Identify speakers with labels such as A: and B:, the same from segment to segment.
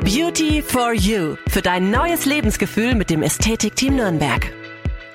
A: Beauty for You für dein neues Lebensgefühl mit dem Ästhetikteam Nürnberg.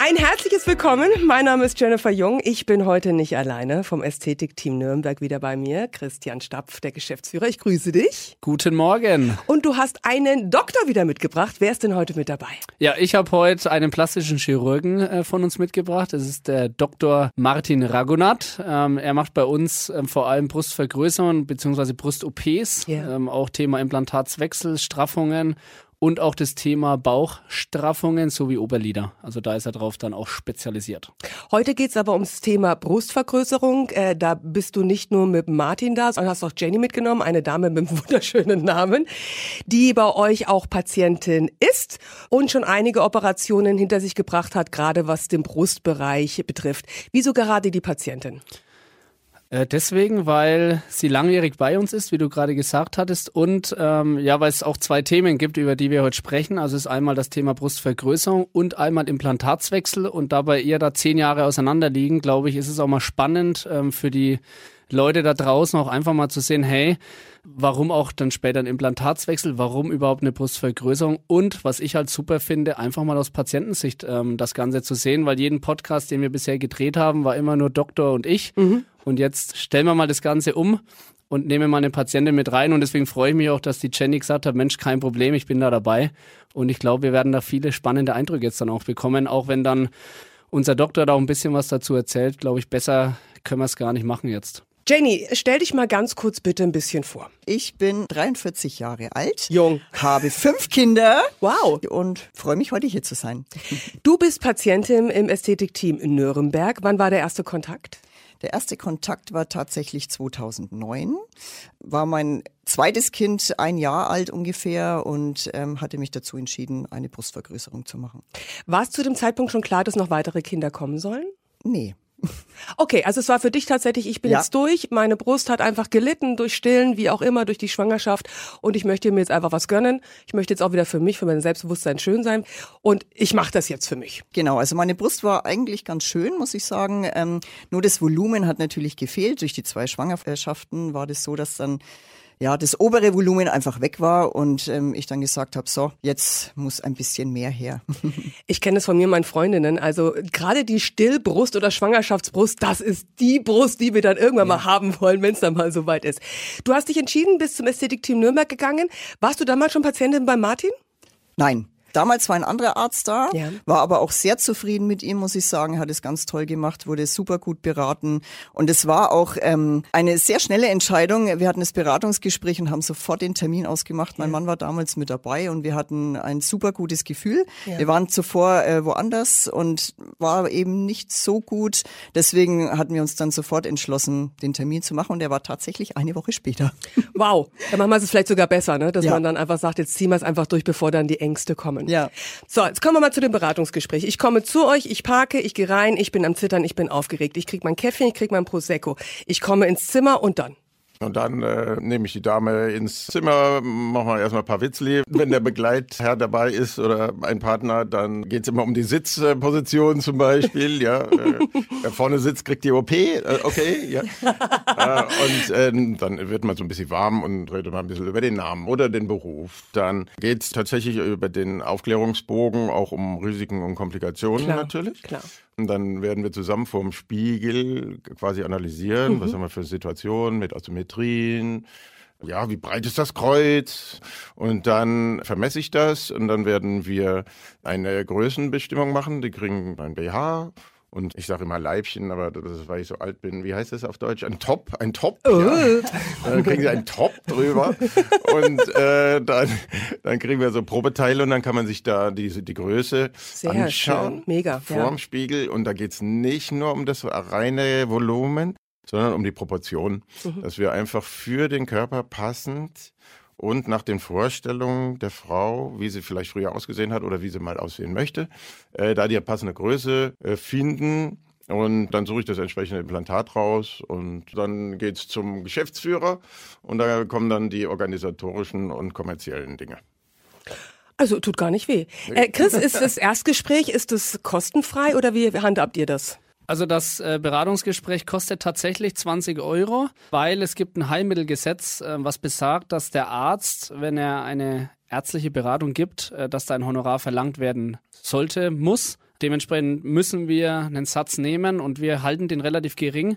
B: Ein herzliches Willkommen. Mein Name ist Jennifer Jung. Ich bin heute nicht alleine vom Ästhetikteam Nürnberg wieder bei mir. Christian Stapf, der Geschäftsführer. Ich grüße dich.
C: Guten Morgen.
B: Und du hast einen Doktor wieder mitgebracht. Wer ist denn heute mit dabei?
C: Ja, ich habe heute einen plastischen Chirurgen äh, von uns mitgebracht. Das ist der Dr. Martin Ragunat. Ähm, er macht bei uns ähm, vor allem Brustvergrößerungen bzw. Brust-OPs,
B: Ja.
C: ähm, auch Thema Implantatswechsel, Straffungen und auch das Thema Bauchstraffungen sowie Oberlider. Also da ist er drauf dann auch spezialisiert.
B: Heute geht's aber ums Thema Brustvergrößerung. Äh, da bist du nicht nur mit Martin da, sondern hast auch Jenny mitgenommen, eine Dame mit einem wunderschönen Namen, die bei euch auch Patientin ist und schon einige Operationen hinter sich gebracht hat, gerade was den Brustbereich betrifft. Wieso gerade die Patientin?
C: Äh, deswegen, weil sie langjährig bei uns ist, wie du gerade gesagt hattest, und ähm, ja, weil es auch zwei Themen gibt, über die wir heute sprechen. Also ist einmal das Thema Brustvergrößerung und einmal Implantatswechsel. Und da bei ihr da zehn Jahre auseinander liegen, glaube ich, ist es auch mal spannend ähm, für die Leute da draußen auch einfach mal zu sehen, hey, warum auch dann später ein Implantatswechsel, warum überhaupt eine Brustvergrößerung und was ich halt super finde, einfach mal aus Patientensicht ähm, das Ganze zu sehen, weil jeden Podcast, den wir bisher gedreht haben, war immer nur Doktor und ich. Und jetzt stellen wir mal das Ganze um und nehmen mal eine Patientin mit rein. Und deswegen freue ich mich auch, dass die Jenny gesagt hat, Mensch, kein Problem, ich bin da dabei. Und ich glaube, wir werden da viele spannende Eindrücke jetzt dann auch bekommen, auch wenn dann unser Doktor da auch ein bisschen was dazu erzählt, glaube ich, besser können wir es gar nicht machen jetzt.
B: Jenny, stell dich mal ganz kurz bitte ein bisschen vor.
D: Ich bin 43 Jahre alt,
B: Jung.
D: habe fünf Kinder
B: Wow.
D: und freue mich, heute hier zu sein.
B: Du bist Patientin im Ästhetikteam in Nürnberg. Wann war der erste Kontakt?
D: Der erste Kontakt war tatsächlich 2009. War mein zweites Kind ein Jahr alt ungefähr und ähm, hatte mich dazu entschieden, eine Brustvergrößerung zu machen.
B: War es zu dem Zeitpunkt schon klar, dass noch weitere Kinder kommen sollen?
D: Nee.
B: Okay, also es war für dich tatsächlich, ich bin
D: Ja.
B: jetzt durch, meine Brust hat einfach gelitten durch Stillen, wie auch immer, durch die Schwangerschaft und ich möchte mir jetzt einfach was gönnen. Ich möchte jetzt auch wieder für mich, für mein Selbstbewusstsein schön sein und ich mache das jetzt für mich.
D: Genau, also meine Brust war eigentlich ganz schön, muss ich sagen. Ähm, nur das Volumen hat natürlich gefehlt. Durch die zwei Schwangerschaften war das so, dass dann ja das obere Volumen einfach weg war und ähm, ich dann gesagt habe, so, jetzt muss ein bisschen mehr her.
B: Ich kenne es von mir, meinen Freundinnen, also gerade die Stillbrust oder Schwangerschaftsbrust, das ist die Brust, die wir dann irgendwann mal haben wollen, wenn es dann mal soweit ist. Du hast dich entschieden, bist zum Ästhetikteam Nürnberg gegangen. Warst du damals schon Patientin bei Martin?
D: Nein. Damals war ein anderer Arzt da,
B: Ja.
D: war aber auch sehr zufrieden mit ihm, muss ich sagen, hat es ganz toll gemacht, wurde super gut beraten und es war auch ähm, eine sehr schnelle Entscheidung. Wir hatten das Beratungsgespräch und haben sofort den Termin ausgemacht. Mein Mann war damals mit dabei und wir hatten ein super gutes Gefühl. Wir waren zuvor äh, woanders und war eben nicht so gut. Deswegen hatten wir uns dann sofort entschlossen, den Termin zu machen und der war tatsächlich eine Woche später.
B: Wow, dann machen wir es vielleicht sogar besser, ne? dass
D: Ja.
B: man dann einfach sagt, jetzt ziehen wir es einfach durch, bevor dann die Ängste kommen.
D: Ja.
B: So, jetzt kommen wir mal zu dem Beratungsgespräch. Ich komme zu euch, ich parke, ich gehe rein, ich bin am Zittern, ich bin aufgeregt. Ich krieg mein Käffchen, ich krieg mein Prosecco. Ich komme ins Zimmer und dann.
E: Und dann äh, nehme ich die Dame ins Zimmer, machen wir erstmal ein paar Witzli. Wenn der Begleitherr dabei ist oder ein Partner, dann geht's immer um die Sitzposition zum Beispiel. ja, äh, Wer vorne sitzt, kriegt die OP. Äh, okay, ja. äh, und ähm, dann wird man so ein bisschen warm und redet mal ein bisschen über den Namen oder den Beruf. Dann geht's tatsächlich über den Aufklärungsbogen auch um Risiken und Komplikationen
B: Klar,
E: natürlich.
B: klar.
E: Dann werden wir zusammen vorm Spiegel quasi analysieren, was haben wir für Situationen mit Asymmetrien. Ja, wie breit ist das Kreuz? Und dann vermesse ich das und dann werden wir eine Größenbestimmung machen. Die kriegen ein BH und ich sage immer Leibchen, aber das ist, weil ich so alt bin. Wie heißt das auf Deutsch? Ein Top, ein Top. Ja. Dann kriegen sie einen Top drüber und äh, dann, dann kriegen wir so Probeteile und dann kann man sich da diese die Größe
B: Sehr
E: anschauen.
B: schön. Mega, ja.
E: Vorm Spiegel und da geht's nicht nur um das reine Volumen, sondern um die Proportion,
B: Mhm.
E: dass wir einfach für den Körper passend und nach den Vorstellungen der Frau, wie sie vielleicht früher ausgesehen hat oder wie sie mal aussehen möchte, äh, da die passende Größe äh, finden. Und dann suche ich das entsprechende Implantat raus und dann geht's zum Geschäftsführer und da kommen dann die organisatorischen und kommerziellen Dinge.
B: Also tut gar nicht weh. Äh, Chris, ist das Erstgespräch, ist das kostenfrei oder wie handhabt ihr das?
C: Also das äh, Beratungsgespräch kostet tatsächlich 20 Euro, weil es gibt ein Heilmittelgesetz, äh, was besagt, dass der Arzt, wenn er eine ärztliche Beratung gibt, äh, dass da ein Honorar verlangt werden sollte, muss. Dementsprechend müssen wir einen Satz nehmen und wir halten den relativ gering,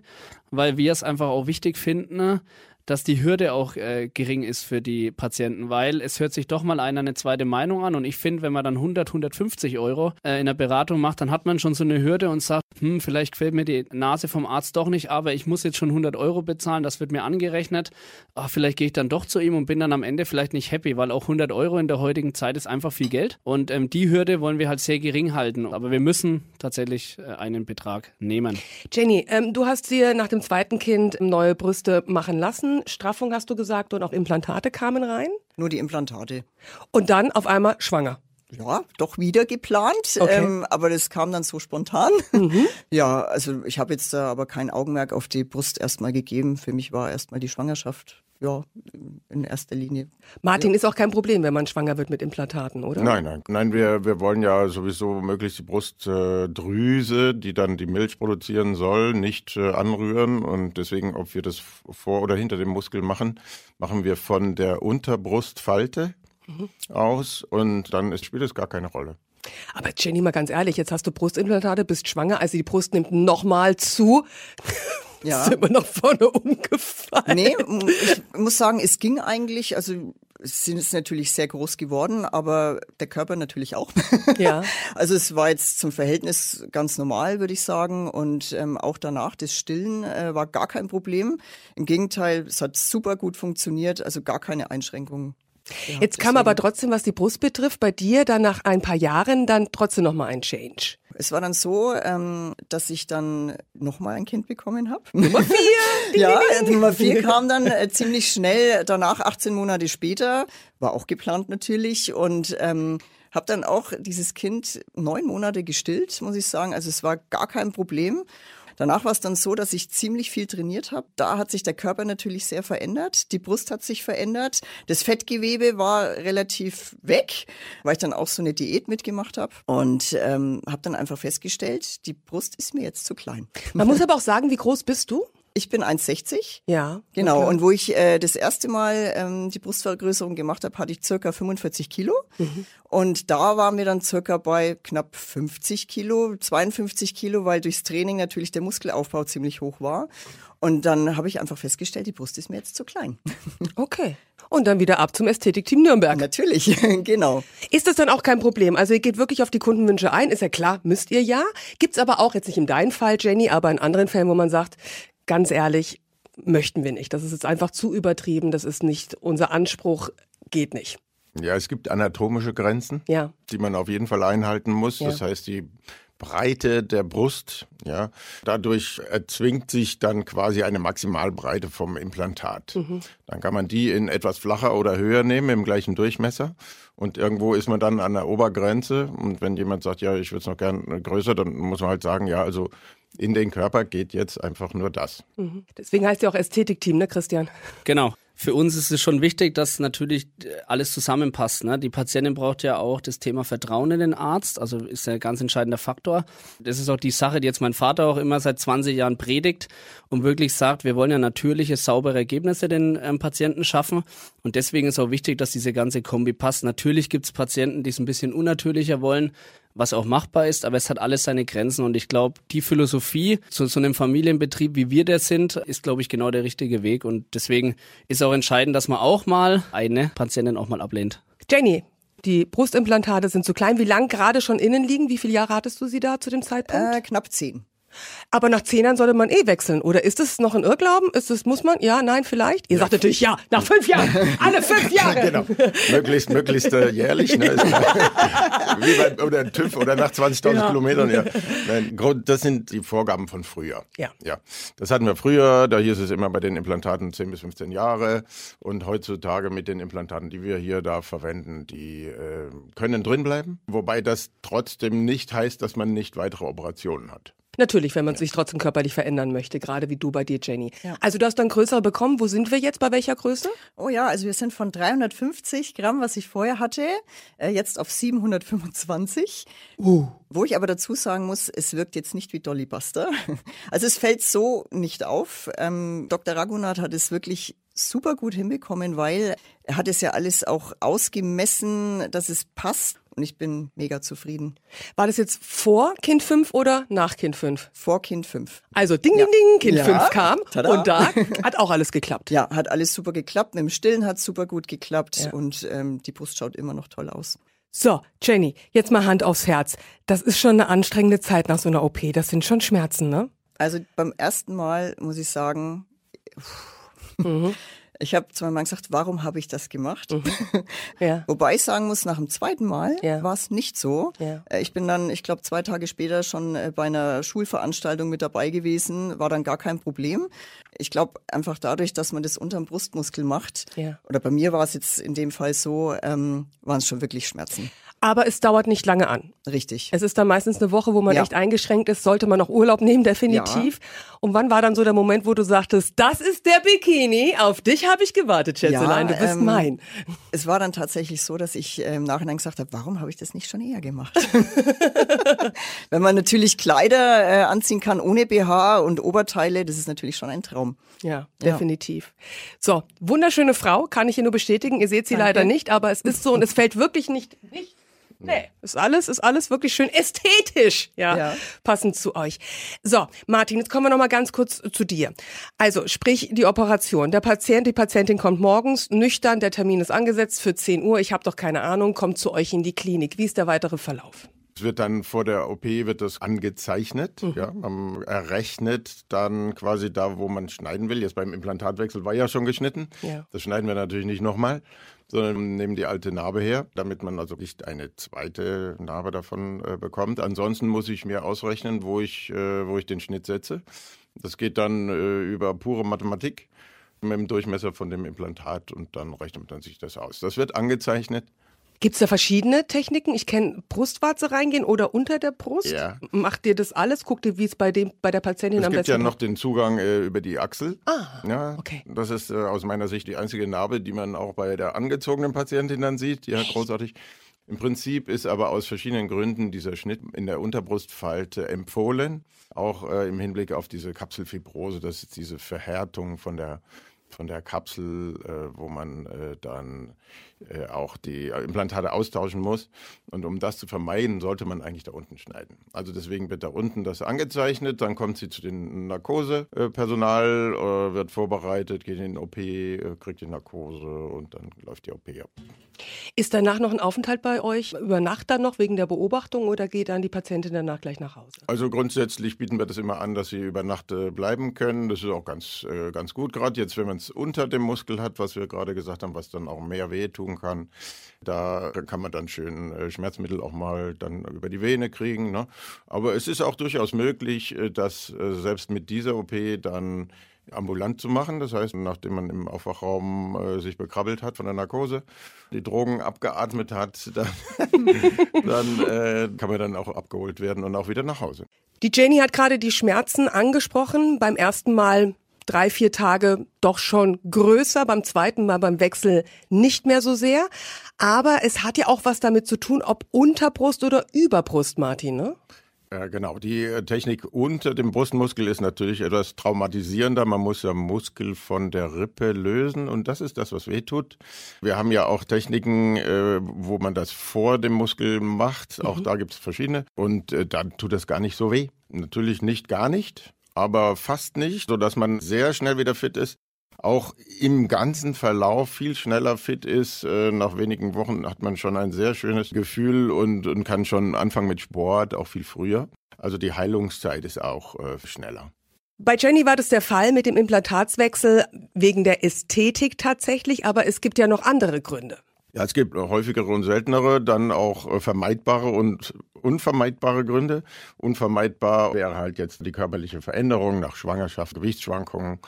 C: weil wir es einfach auch wichtig finden, dass die Hürde auch äh, gering ist für die Patienten, weil es hört sich doch mal einer eine zweite Meinung an und ich finde, wenn man dann 100, 150 Euro äh, in der Beratung macht, dann hat man schon so eine Hürde und sagt, hm, vielleicht quält mir die Nase vom Arzt doch nicht, aber ich muss jetzt schon 100 Euro bezahlen, das wird mir angerechnet, Ach, vielleicht gehe ich dann doch zu ihm und bin dann am Ende vielleicht nicht happy, weil auch 100 Euro in der heutigen Zeit ist einfach viel Geld und ähm, die Hürde wollen wir halt sehr gering halten, aber wir müssen tatsächlich äh, einen Betrag nehmen.
B: Jenny, ähm, du hast dir nach dem zweiten Kind neue Brüste machen lassen Straffung hast du gesagt und auch Implantate kamen rein.
D: Nur die Implantate.
B: Und dann auf einmal schwanger.
D: Ja, doch wieder geplant, okay. ähm, aber das kam dann so spontan. Mhm. Ja, also ich habe jetzt da aber kein Augenmerk auf die Brust erstmal gegeben. Für mich war erstmal die Schwangerschaft ja, in erster Linie.
B: Martin,
D: ja.
B: ist auch kein Problem, wenn man schwanger wird mit Implantaten, oder?
E: Nein, nein. Nein, wir, wir wollen ja sowieso möglichst die Brustdrüse, äh, die dann die Milch produzieren soll, nicht äh, anrühren. Und deswegen, ob wir das vor oder hinter dem Muskel machen, machen wir von der Unterbrustfalte mhm. aus und dann ist, spielt es gar keine Rolle.
B: Aber Jenny, mal ganz ehrlich, jetzt hast du Brustimplantate, bist schwanger, also die Brust nimmt nochmal zu. Ja. Ist immer noch vorne umgefallen.
D: Nee, ich muss sagen, es ging eigentlich, also es sind es natürlich sehr groß geworden, aber der Körper natürlich auch. Ja. Also es war jetzt zum Verhältnis ganz normal, würde ich sagen. Und ähm, auch danach, das Stillen äh, war gar kein Problem. Im Gegenteil, es hat super gut funktioniert, also gar keine Einschränkungen.
B: Ja, Jetzt kam aber trotzdem, was die Brust betrifft, bei dir dann nach ein paar Jahren dann trotzdem nochmal ein Change.
D: Es war dann so, ähm, dass ich dann nochmal ein Kind bekommen habe.
B: Nummer vier!
D: ja, Nummer vier kam dann äh, ziemlich schnell danach, 18 Monate später. War auch geplant natürlich und ähm, habe dann auch dieses Kind neun Monate gestillt, muss ich sagen. Also es war gar kein Problem. Danach war es dann so, dass ich ziemlich viel trainiert habe. Da hat sich der Körper natürlich sehr verändert. Die Brust hat sich verändert. Das Fettgewebe war relativ weg, weil ich dann auch so eine Diät mitgemacht habe. Und ähm, habe dann einfach festgestellt, die Brust ist mir jetzt zu klein.
B: Man muss aber auch sagen, wie groß bist du?
D: Ich bin 1,60.
B: Ja.
D: Genau. Okay. Und wo ich äh, das erste Mal ähm, die Brustvergrößerung gemacht habe, hatte ich circa 45 Kilo. Mhm. Und da waren wir dann circa bei knapp 50 Kilo, 52 Kilo, weil durchs Training natürlich der Muskelaufbau ziemlich hoch war. Und dann habe ich einfach festgestellt, die Brust ist mir jetzt zu klein.
B: Okay. Und dann wieder ab zum Ästhetikteam Nürnberg.
D: Natürlich, genau.
B: Ist das dann auch kein Problem? Also ihr geht wirklich auf die Kundenwünsche ein, ist ja klar, müsst ihr ja. Gibt's aber auch, jetzt nicht in deinem Fall, Jenny, aber in anderen Fällen, wo man sagt, ganz ehrlich, möchten wir nicht. Das ist jetzt einfach zu übertrieben. Das ist nicht unser Anspruch, geht nicht.
E: Ja, es gibt anatomische Grenzen, ja. die man auf jeden Fall einhalten muss. Ja. Das heißt, die Breite der Brust, ja, dadurch erzwingt sich dann quasi eine Maximalbreite vom Implantat. Mhm. Dann kann man die in etwas flacher oder höher nehmen im gleichen Durchmesser und irgendwo ist man dann an der Obergrenze und wenn jemand sagt, ja, ich würde es noch gern größer, dann muss man halt sagen, ja, also in den Körper geht jetzt einfach nur das.
B: Mhm. Deswegen heißt ja auch Ästhetikteam, ne, Christian?
C: Genau. Für uns ist es schon wichtig, dass natürlich alles zusammenpasst. Ne? Die Patientin braucht ja auch das Thema Vertrauen in den Arzt, also ist ein ganz entscheidender Faktor. Das ist auch die Sache, die jetzt mein Vater auch immer seit 20 Jahren predigt und wirklich sagt, wir wollen ja natürliche, saubere Ergebnisse den ähm, Patienten schaffen. Und deswegen ist auch wichtig, dass diese ganze Kombi passt. Natürlich gibt es Patienten, die es ein bisschen unnatürlicher wollen was auch machbar ist, aber es hat alles seine Grenzen und ich glaube, die Philosophie zu so einem Familienbetrieb, wie wir der sind, ist, glaube ich, genau der richtige Weg und deswegen ist auch entscheidend, dass man auch mal eine Patientin auch mal ablehnt.
B: Jenny, die Brustimplantate sind zu klein. Wie lang gerade schon innen liegen? Wie viele Jahre hattest du sie da zu dem Zeitpunkt?
D: Äh, knapp zehn.
B: Aber nach zehn Jahren sollte man eh wechseln. Oder ist es noch ein Irrglauben? Ist es, muss man? Ja, nein, vielleicht? Ihr sagt natürlich ja. Nach fünf Jahren. Alle fünf Jahre.
E: genau. Möglichst, möglichst äh, jährlich. Ne? Wie bei, oder TÜV oder nach 20.000 ja. Kilometern. Ja. Nein, das sind die Vorgaben von früher.
B: Ja.
E: ja. Das hatten wir früher. Da hieß es immer bei den Implantaten 10 bis 15 Jahre. Und heutzutage mit den Implantaten, die wir hier da verwenden, die äh, können drin bleiben. Wobei das trotzdem nicht heißt, dass man nicht weitere Operationen hat.
B: Natürlich, wenn man sich trotzdem körperlich verändern möchte, gerade wie du bei dir, Jenny. Ja. Also du hast dann größere bekommen. Wo sind wir jetzt? Bei welcher Größe?
D: Oh ja, also wir sind von 350 Gramm, was ich vorher hatte, äh, jetzt auf 725. Uh. Wo ich aber dazu sagen muss, es wirkt jetzt nicht wie Dolly Buster. Also es fällt so nicht auf. Ähm, Dr. Ragunat hat es wirklich super gut hinbekommen, weil er hat es ja alles auch ausgemessen, dass es passt. Und ich bin mega zufrieden.
B: War das jetzt vor Kind 5 oder nach Kind 5?
D: Vor Kind 5.
B: Also ding, ding, ding, Kind ja. 5 kam Tada. und da hat auch alles geklappt.
D: Ja, hat alles super geklappt. Mit dem Stillen hat super gut geklappt ja. und ähm, die Brust schaut immer noch toll aus.
B: So, Jenny, jetzt mal Hand aufs Herz. Das ist schon eine anstrengende Zeit nach so einer OP. Das sind schon Schmerzen, ne?
D: Also beim ersten Mal muss ich sagen, mhm. Ich habe Mann gesagt, warum habe ich das gemacht? Mhm. Ja. Wobei ich sagen muss, nach dem zweiten Mal ja. war es nicht so. Ja. Äh, ich bin dann, ich glaube, zwei Tage später schon äh, bei einer Schulveranstaltung mit dabei gewesen, war dann gar kein Problem. Ich glaube einfach dadurch, dass man das unterm Brustmuskel macht, oder bei mir war es jetzt in dem Fall so, ähm, waren es schon wirklich Schmerzen.
B: Aber es dauert nicht lange an.
D: Richtig.
B: Es ist dann meistens eine Woche, wo man ja. echt eingeschränkt ist. Sollte man noch Urlaub nehmen, definitiv. Ja. Und wann war dann so der Moment, wo du sagtest, das ist der Bikini, auf dich habe ich gewartet, Schätzelein, ja, du bist ähm, mein.
D: Es war dann tatsächlich so, dass ich äh, im Nachhinein gesagt habe, warum habe ich das nicht schon eher gemacht? Wenn man natürlich Kleider äh, anziehen kann ohne BH und Oberteile, das ist natürlich schon ein Traum.
B: Ja, definitiv. So, wunderschöne Frau, kann ich hier nur bestätigen. Ihr seht sie Danke. leider nicht, aber es ist so und es fällt wirklich nicht, nicht Nee, ist alles, ist alles wirklich schön ästhetisch, ja, ja, passend zu euch. So, Martin, jetzt kommen wir noch mal ganz kurz zu dir. Also, sprich die Operation. Der Patient, die Patientin kommt morgens nüchtern, der Termin ist angesetzt für 10 Uhr. Ich habe doch keine Ahnung, kommt zu euch in die Klinik. Wie ist der weitere Verlauf?
E: Es wird dann vor der OP wird das angezeichnet, mhm. ja, man errechnet dann quasi da, wo man schneiden will. Jetzt beim Implantatwechsel war ja schon geschnitten. Ja. Das schneiden wir natürlich nicht nochmal sondern nehmen die alte Narbe her, damit man also nicht eine zweite Narbe davon äh, bekommt. Ansonsten muss ich mir ausrechnen, wo ich, äh, wo ich den Schnitt setze. Das geht dann äh, über pure Mathematik mit dem Durchmesser von dem Implantat und dann rechnet man sich das aus. Das wird angezeichnet
B: Gibt es da verschiedene Techniken? Ich kenne Brustwarze reingehen oder unter der Brust. Ja. Macht ihr das alles? Guckt ihr, wie es bei, dem, bei der Patientin
E: es
B: am besten
E: Es gibt ja noch den Zugang äh, über die Achsel.
B: Ah, ja, okay.
E: Das ist äh, aus meiner Sicht die einzige Narbe, die man auch bei der angezogenen Patientin dann sieht. Hat großartig. Im Prinzip ist aber aus verschiedenen Gründen dieser Schnitt in der Unterbrustfalte empfohlen, auch äh, im Hinblick auf diese Kapselfibrose, das ist diese Verhärtung von der von der Kapsel, äh, wo man äh, dann äh, auch die Implantate austauschen muss. Und um das zu vermeiden, sollte man eigentlich da unten schneiden. Also deswegen wird da unten das angezeichnet, dann kommt sie zu den Narkosepersonal, äh, wird vorbereitet, geht in den OP, äh, kriegt die Narkose und dann läuft die OP ab.
B: Ist danach noch ein Aufenthalt bei euch? Über Nacht dann noch wegen der Beobachtung oder geht dann die Patientin danach gleich nach Hause?
E: Also grundsätzlich bieten wir das immer an, dass sie über Nacht äh, bleiben können. Das ist auch ganz, ganz gut, gerade jetzt, wenn man es unter dem Muskel hat, was wir gerade gesagt haben, was dann auch mehr wehtun kann. Da kann man dann schön äh, Schmerzmittel auch mal dann über die Vene kriegen. Ne? Aber es ist auch durchaus möglich, dass selbst mit dieser OP dann ambulant zu machen. Das heißt, nachdem man im Aufwachraum äh, sich bekrabbelt hat von der Narkose, die Drogen abgeatmet hat, dann, dann äh, kann man dann auch abgeholt werden und auch wieder nach Hause.
B: Die Jenny hat gerade die Schmerzen angesprochen. Beim ersten Mal drei, vier Tage doch schon größer, beim zweiten Mal beim Wechsel nicht mehr so sehr. Aber es hat ja auch was damit zu tun, ob Unterbrust oder Überbrust, Martin, ne?
E: Ja, genau. Die äh, Technik unter dem Brustmuskel ist natürlich etwas traumatisierender. Man muss ja Muskel von der Rippe lösen und das ist das, was weh tut. Wir haben ja auch Techniken, äh, wo man das vor dem Muskel macht. Auch mhm. da gibt es verschiedene und äh, dann tut das gar nicht so weh. Natürlich nicht gar nicht, aber fast nicht, sodass man sehr schnell wieder fit ist auch im ganzen Verlauf viel schneller fit ist. Äh, nach wenigen Wochen hat man schon ein sehr schönes Gefühl und, und kann schon anfangen mit Sport, auch viel früher. Also die Heilungszeit ist auch äh, schneller.
B: Bei Jenny war das der Fall mit dem Implantatswechsel wegen der Ästhetik tatsächlich, aber es gibt ja noch andere Gründe.
E: Ja, es gibt häufigere und seltenere, dann auch äh, vermeidbare und unvermeidbare Gründe. Unvermeidbar wäre halt jetzt die körperliche Veränderung nach Schwangerschaft, Gewichtsschwankungen,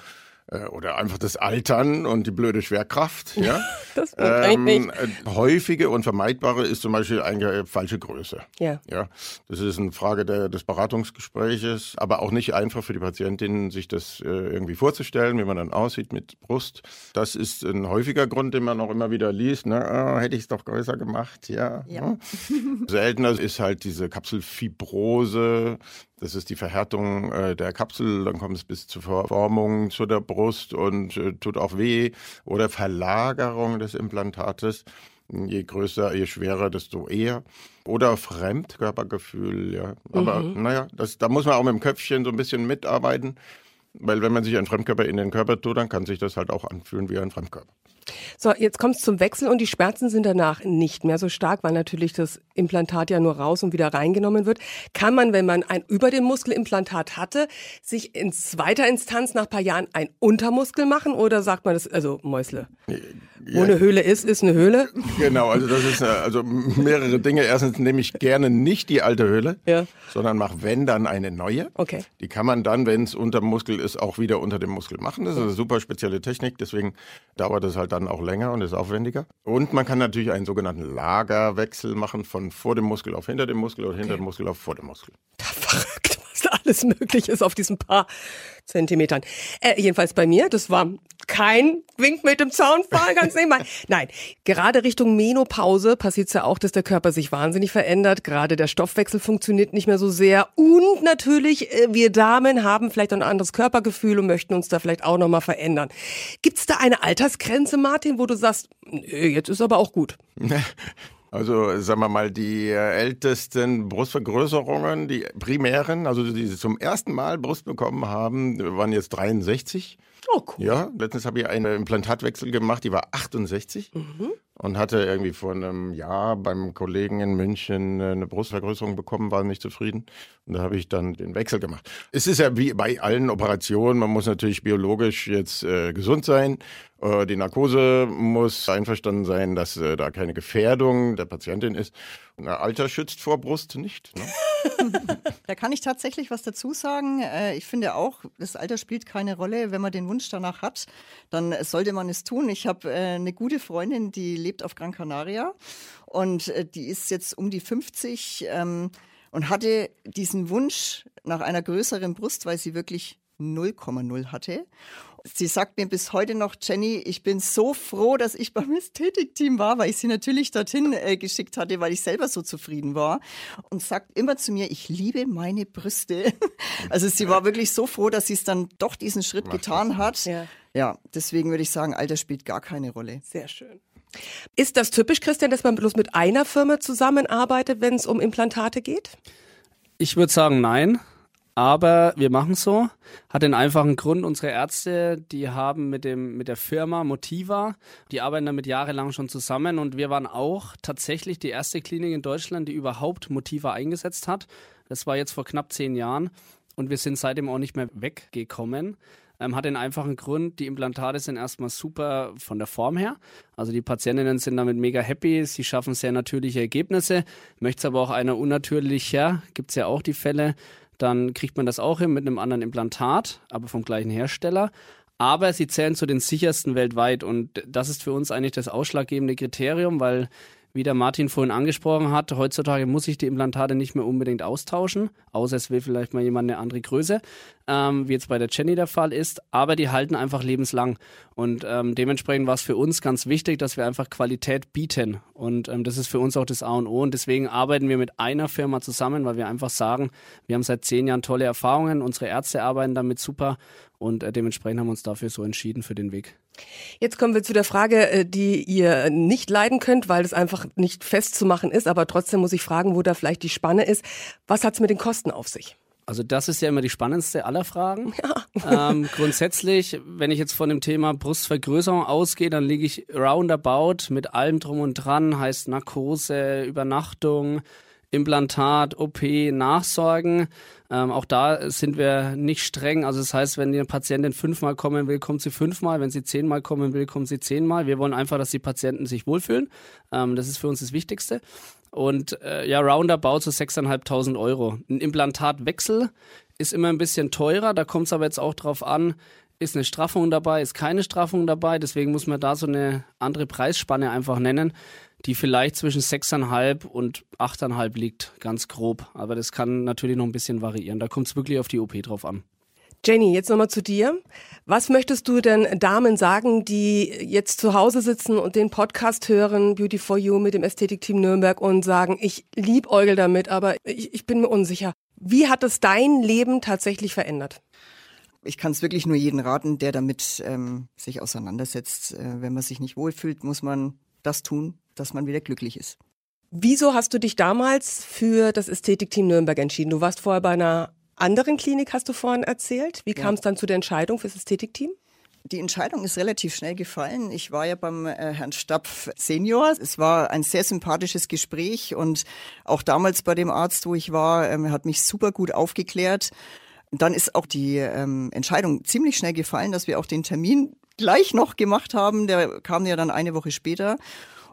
E: oder einfach das Altern und die blöde Schwerkraft. Ja?
B: Das ähm,
E: äh, häufige und vermeidbare ist zum Beispiel eine falsche Größe.
B: Ja.
E: ja. Das ist eine Frage der, des Beratungsgespräches, aber auch nicht einfach für die Patientin, sich das äh, irgendwie vorzustellen, wie man dann aussieht mit Brust. Das ist ein häufiger Grund, den man auch immer wieder liest. Ne? Oh, hätte ich es doch größer gemacht, ja. ja. Seltener ist halt diese Kapselfibrose. Das ist die Verhärtung äh, der Kapsel, dann kommt es bis zur Verformung zu der Brust und äh, tut auch weh. Oder Verlagerung des Implantates. Je größer, je schwerer, desto eher. Oder Fremdkörpergefühl, ja. Aber mhm. naja, das, da muss man auch mit dem Köpfchen so ein bisschen mitarbeiten. Weil wenn man sich einen Fremdkörper in den Körper tut, dann kann sich das halt auch anfühlen wie ein Fremdkörper.
B: So, jetzt kommt es zum Wechsel und die Schmerzen sind danach nicht mehr so stark, weil natürlich das Implantat ja nur raus und wieder reingenommen wird. Kann man, wenn man ein über den Muskelimplantat hatte, sich in zweiter Instanz nach ein paar Jahren ein Untermuskel machen oder sagt man das, also Mäusle? Wo eine Höhle ist, ist eine Höhle.
E: Genau, also das ist äh, also mehrere Dinge. Erstens nehme ich gerne nicht die alte Höhle, ja. sondern mache wenn dann eine neue.
B: Okay.
E: Die kann man dann, wenn es unter dem Muskel ist, auch wieder unter dem Muskel machen. Das ist eine super spezielle Technik, deswegen dauert es halt dann auch länger und ist aufwendiger. Und man kann natürlich einen sogenannten Lagerwechsel machen von vor dem Muskel auf hinter dem Muskel oder hinter dem Muskel auf vor dem Muskel.
B: Verrückt, was da alles möglich ist auf diesen paar Zentimetern. Äh, jedenfalls bei mir, das war kein Wink mit dem Zaunpfahl, ganz nebenbei. Nein, gerade Richtung Menopause passiert es ja auch, dass der Körper sich wahnsinnig verändert. Gerade der Stoffwechsel funktioniert nicht mehr so sehr. Und natürlich, äh, wir Damen haben vielleicht ein anderes Körpergefühl und möchten uns da vielleicht auch nochmal verändern. Gibt es da eine Altersgrenze, Martin, wo du sagst, jetzt ist aber auch gut?
E: Also sagen wir mal, die ältesten Brustvergrößerungen, die primären, also die zum ersten Mal Brust bekommen haben, waren jetzt 63.
B: Oh, cool.
E: Ja, letztens habe ich einen Implantatwechsel gemacht, die war 68 mhm. und hatte irgendwie vor einem Jahr beim Kollegen in München eine Brustvergrößerung bekommen, war nicht zufrieden. Und da habe ich dann den Wechsel gemacht. Es ist ja wie bei allen Operationen, man muss natürlich biologisch jetzt äh, gesund sein. Äh, die Narkose muss einverstanden sein, dass äh, da keine Gefährdung der Patientin ist. Na, Alter schützt vor Brust nicht. Ne?
D: da kann ich tatsächlich was dazu sagen. Äh, ich finde auch, das Alter spielt keine Rolle. Wenn man den Wunsch danach hat, dann sollte man es tun. Ich habe äh, eine gute Freundin, die lebt auf Gran Canaria und äh, die ist jetzt um die 50 ähm, und hatte diesen Wunsch nach einer größeren Brust, weil sie wirklich 0,0 hatte. Sie sagt mir bis heute noch, Jenny, ich bin so froh, dass ich beim Ästhetikteam war, weil ich sie natürlich dorthin äh, geschickt hatte, weil ich selber so zufrieden war. Und sagt immer zu mir, ich liebe meine Brüste. Also sie war wirklich so froh, dass sie es dann doch diesen Schritt getan hat. Ja. ja, deswegen würde ich sagen, Alter spielt gar keine Rolle.
B: Sehr schön. Ist das typisch, Christian, dass man bloß mit einer Firma zusammenarbeitet, wenn es um Implantate geht?
C: Ich würde sagen, nein. Aber wir machen so. Hat den einfachen Grund, unsere Ärzte, die haben mit, dem, mit der Firma Motiva, die arbeiten damit jahrelang schon zusammen und wir waren auch tatsächlich die erste Klinik in Deutschland, die überhaupt Motiva eingesetzt hat. Das war jetzt vor knapp zehn Jahren und wir sind seitdem auch nicht mehr weggekommen. Ähm, hat den einfachen Grund, die Implantate sind erstmal super von der Form her. Also die Patientinnen sind damit mega happy, sie schaffen sehr natürliche Ergebnisse. Möchte es aber auch einer unnatürlicher, gibt es ja auch die Fälle, dann kriegt man das auch hin mit einem anderen Implantat, aber vom gleichen Hersteller. Aber sie zählen zu den sichersten weltweit und das ist für uns eigentlich das ausschlaggebende Kriterium, weil wie der Martin vorhin angesprochen hat, heutzutage muss ich die Implantate nicht mehr unbedingt austauschen, außer es will vielleicht mal jemand eine andere Größe, ähm, wie jetzt bei der Jenny der Fall ist, aber die halten einfach lebenslang. Und ähm, dementsprechend war es für uns ganz wichtig, dass wir einfach Qualität bieten. Und ähm, das ist für uns auch das A und O. Und deswegen arbeiten wir mit einer Firma zusammen, weil wir einfach sagen, wir haben seit zehn Jahren tolle Erfahrungen, unsere Ärzte arbeiten damit super und äh, dementsprechend haben wir uns dafür so entschieden für den Weg.
B: Jetzt kommen wir zu der Frage, äh, die ihr nicht leiden könnt, weil es einfach nicht festzumachen ist. Aber trotzdem muss ich fragen, wo da vielleicht die Spanne ist. Was hat es mit den Kosten auf sich?
C: Also das ist ja immer die spannendste aller Fragen. Ja. Ähm, grundsätzlich, wenn ich jetzt von dem Thema Brustvergrößerung ausgehe, dann liege ich roundabout mit allem drum und dran, heißt Narkose, Übernachtung, Implantat, OP, Nachsorgen. Ähm, auch da sind wir nicht streng. Also das heißt, wenn die Patientin fünfmal kommen will, kommt sie fünfmal. Wenn sie zehnmal kommen will, kommt sie zehnmal. Wir wollen einfach, dass die Patienten sich wohlfühlen. Ähm, das ist für uns das Wichtigste. Und äh, ja, roundabout so 6.500 Euro. Ein Implantatwechsel ist immer ein bisschen teurer. Da kommt es aber jetzt auch drauf an, ist eine Straffung dabei, ist keine Straffung dabei. Deswegen muss man da so eine andere Preisspanne einfach nennen, die vielleicht zwischen 6,5 und 8,5 liegt, ganz grob. Aber das kann natürlich noch ein bisschen variieren. Da kommt es wirklich auf die OP drauf an.
B: Jenny, jetzt nochmal zu dir. Was möchtest du denn Damen sagen, die jetzt zu Hause sitzen und den Podcast hören, Beauty for You mit dem Ästhetikteam Nürnberg und sagen, ich liebäugel damit, aber ich, ich bin mir unsicher. Wie hat es dein Leben tatsächlich verändert?
D: Ich kann es wirklich nur jeden raten, der damit ähm, sich auseinandersetzt. Äh, wenn man sich nicht wohlfühlt, muss man das tun, dass man wieder glücklich ist.
B: Wieso hast du dich damals für das Ästhetikteam Nürnberg entschieden? Du warst vorher bei einer anderen Klinik, hast du vorhin erzählt. Wie kam es dann zu der Entscheidung fürs Ästhetikteam?
D: Die Entscheidung ist relativ schnell gefallen. Ich war ja beim äh, Herrn Stapf Senior. Es war ein sehr sympathisches Gespräch und auch damals bei dem Arzt, wo ich war, ähm, hat mich super gut aufgeklärt. Dann ist auch die ähm, Entscheidung ziemlich schnell gefallen, dass wir auch den Termin gleich noch gemacht haben. Der kam ja dann eine Woche später.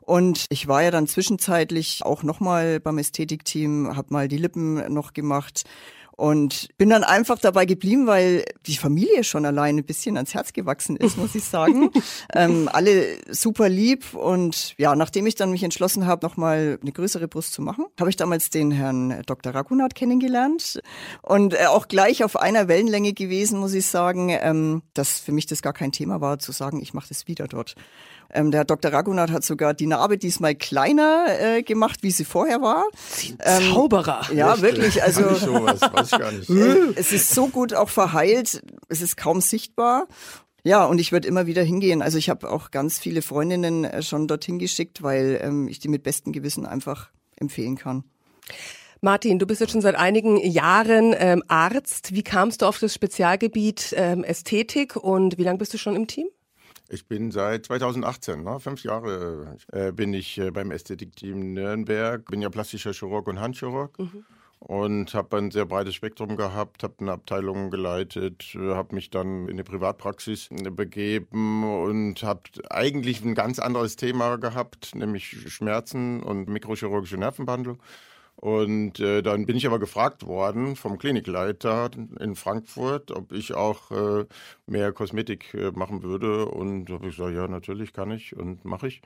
D: Und ich war ja dann zwischenzeitlich auch nochmal beim Ästhetikteam, habe mal die Lippen noch gemacht und bin dann einfach dabei geblieben, weil die Familie schon allein ein bisschen ans Herz gewachsen ist, muss ich sagen. ähm, alle super lieb und ja, nachdem ich dann mich entschlossen habe, nochmal eine größere Brust zu machen, habe ich damals den Herrn Dr. Ragunat kennengelernt und äh, auch gleich auf einer Wellenlänge gewesen, muss ich sagen, ähm, dass für mich das gar kein Thema war, zu sagen, ich mache das wieder dort. Ähm, der Herr Dr. Ragunat hat sogar die Narbe diesmal kleiner äh, gemacht, wie sie vorher war.
B: Ähm, Zauberer.
D: Ja, wirklich. Also
E: sowas, weiß ich gar nicht.
D: Äh, es ist so gut auch verheilt, es ist kaum sichtbar. Ja, und ich würde immer wieder hingehen. Also ich habe auch ganz viele Freundinnen äh, schon dorthin geschickt, weil ähm, ich die mit bestem Gewissen einfach empfehlen kann.
B: Martin, du bist jetzt schon seit einigen Jahren ähm, Arzt. Wie kamst du auf das Spezialgebiet ähm, Ästhetik und wie lange bist du schon im Team?
E: Ich bin seit 2018, ne, fünf Jahre äh, bin ich äh, beim Ästhetikteam Nürnberg. Bin ja plastischer Chirurg und Handchirurg. Mhm. Und habe ein sehr breites Spektrum gehabt, habe eine Abteilung geleitet, habe mich dann in eine Privatpraxis äh, begeben und habe eigentlich ein ganz anderes Thema gehabt, nämlich Schmerzen und mikrochirurgische Nervenbehandlung. Und äh, dann bin ich aber gefragt worden vom Klinikleiter in Frankfurt, ob ich auch äh, mehr Kosmetik äh, machen würde. Und habe ich gesagt, ja, natürlich kann ich und mache ich.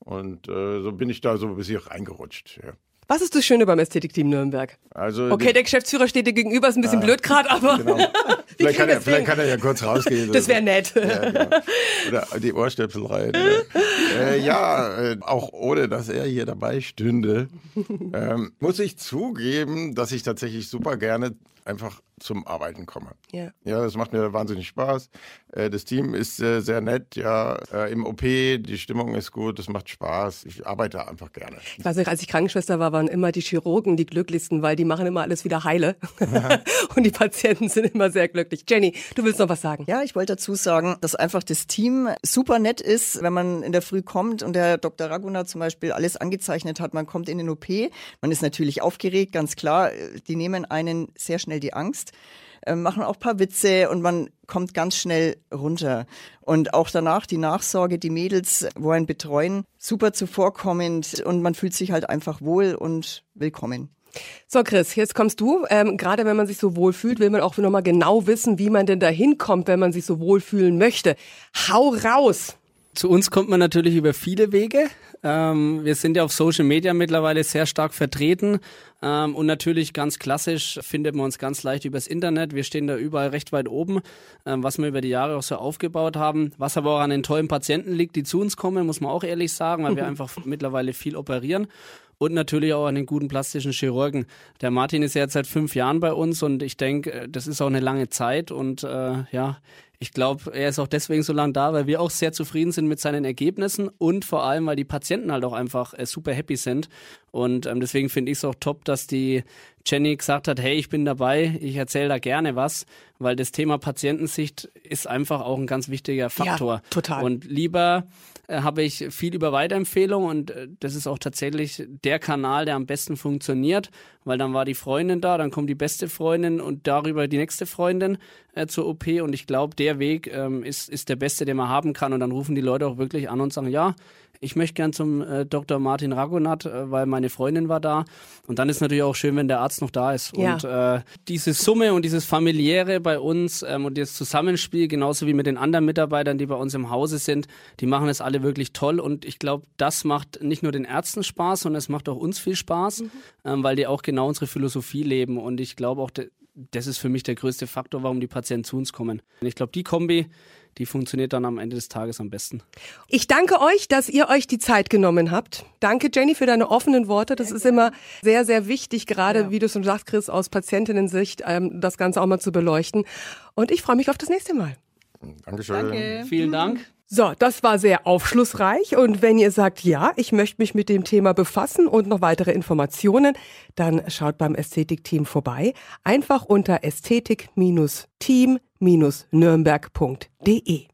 E: Und äh, so bin ich da so ein bisschen reingerutscht. Ja.
B: Was ist das Schöne beim Ästhetikteam Nürnberg? Also okay, der Geschäftsführer steht dir gegenüber, ist ein bisschen ah, blöd gerade, aber genau.
E: vielleicht, kann er, vielleicht kann er ja kurz rausgehen.
B: Das wäre nett. Ja,
E: genau. Oder die Ohrstöpsel rein. äh, ja, äh, auch ohne, dass er hier dabei stünde, ähm, muss ich zugeben, dass ich tatsächlich super gerne einfach zum Arbeiten komme. Ja. Ja, das macht mir wahnsinnig Spaß. Äh, das Team ist äh, sehr nett, ja. Äh, Im OP, die Stimmung ist gut, es macht Spaß. Ich arbeite einfach gerne.
B: Ich weiß nicht, als ich Krankenschwester war, waren immer die Chirurgen die glücklichsten, weil die machen immer alles wieder heile. Und die Patienten sind immer sehr glücklich. Jenny, du willst noch was sagen?
D: Ja, ich wollte dazu sagen, dass einfach das Team super nett ist, wenn man in der Früh kommt und der Dr. Raguna zum Beispiel alles angezeichnet hat. Man kommt in den OP, man ist natürlich aufgeregt, ganz klar. Die nehmen einen sehr schnell die Angst. Äh, machen auch paar Witze und man kommt ganz schnell runter. Und auch danach die Nachsorge, die Mädels wollen betreuen, super zuvorkommend und man fühlt sich halt einfach wohl und willkommen.
B: So, Chris, jetzt kommst du. Ähm, Gerade wenn man sich so wohl fühlt, will man auch nochmal genau wissen, wie man denn da hinkommt, wenn man sich so wohl fühlen möchte. Hau raus!
C: Zu uns kommt man natürlich über viele Wege. Ähm, wir sind ja auf Social Media mittlerweile sehr stark vertreten. Ähm, und natürlich ganz klassisch findet man uns ganz leicht übers Internet. Wir stehen da überall recht weit oben, ähm, was wir über die Jahre auch so aufgebaut haben. Was aber auch an den tollen Patienten liegt, die zu uns kommen, muss man auch ehrlich sagen, weil wir einfach mittlerweile viel operieren und natürlich auch an den guten plastischen Chirurgen. Der Martin ist ja jetzt seit fünf Jahren bei uns und ich denke, äh, das ist auch eine lange Zeit und äh, ja, ich glaube, er ist auch deswegen so lange da, weil wir auch sehr zufrieden sind mit seinen Ergebnissen und vor allem, weil die Patienten halt auch einfach äh, super happy sind. Und ähm, deswegen finde ich es auch top, dass die Jenny gesagt hat, hey, ich bin dabei, ich erzähle da gerne was, weil das Thema Patientensicht ist einfach auch ein ganz wichtiger Faktor. Ja,
B: total.
C: Und lieber äh, habe ich viel über Weiterempfehlungen und äh, das ist auch tatsächlich der Kanal, der am besten funktioniert, weil dann war die Freundin da, dann kommt die beste Freundin und darüber die nächste Freundin äh, zur OP und ich glaube, der Weg ähm, ist, ist der beste, den man haben kann und dann rufen die Leute auch wirklich an und sagen, ja, ich möchte gern zum äh, Dr. Martin Ragonat, äh, weil meine Freundin war da. Und dann ist natürlich auch schön, wenn der Arzt noch da ist.
B: Ja.
C: Und äh, diese Summe und dieses familiäre bei uns ähm, und das Zusammenspiel, genauso wie mit den anderen Mitarbeitern, die bei uns im Hause sind, die machen es alle wirklich toll. Und ich glaube, das macht nicht nur den Ärzten Spaß, sondern es macht auch uns viel Spaß, ähm, weil die auch genau unsere Philosophie leben. Und ich glaube auch, das ist für mich der größte Faktor, warum die Patienten zu uns kommen. Und ich glaube, die Kombi, die funktioniert dann am Ende des Tages am besten.
B: Ich danke euch, dass ihr euch die Zeit genommen habt. Danke, Jenny, für deine offenen Worte. Das ist immer sehr, sehr wichtig, gerade wie du schon sagst, Chris, aus Patientinnen-Sicht, ähm, das Ganze auch mal zu beleuchten. Und ich freue mich auf das nächste Mal.
E: Dankeschön.
C: Vielen Dank.
B: So, das war sehr aufschlussreich. Und wenn ihr sagt, ja, ich möchte mich mit dem Thema befassen und noch weitere Informationen, dann schaut beim Ästhetikteam vorbei. Einfach unter ästhetik-team-nürnberg.de.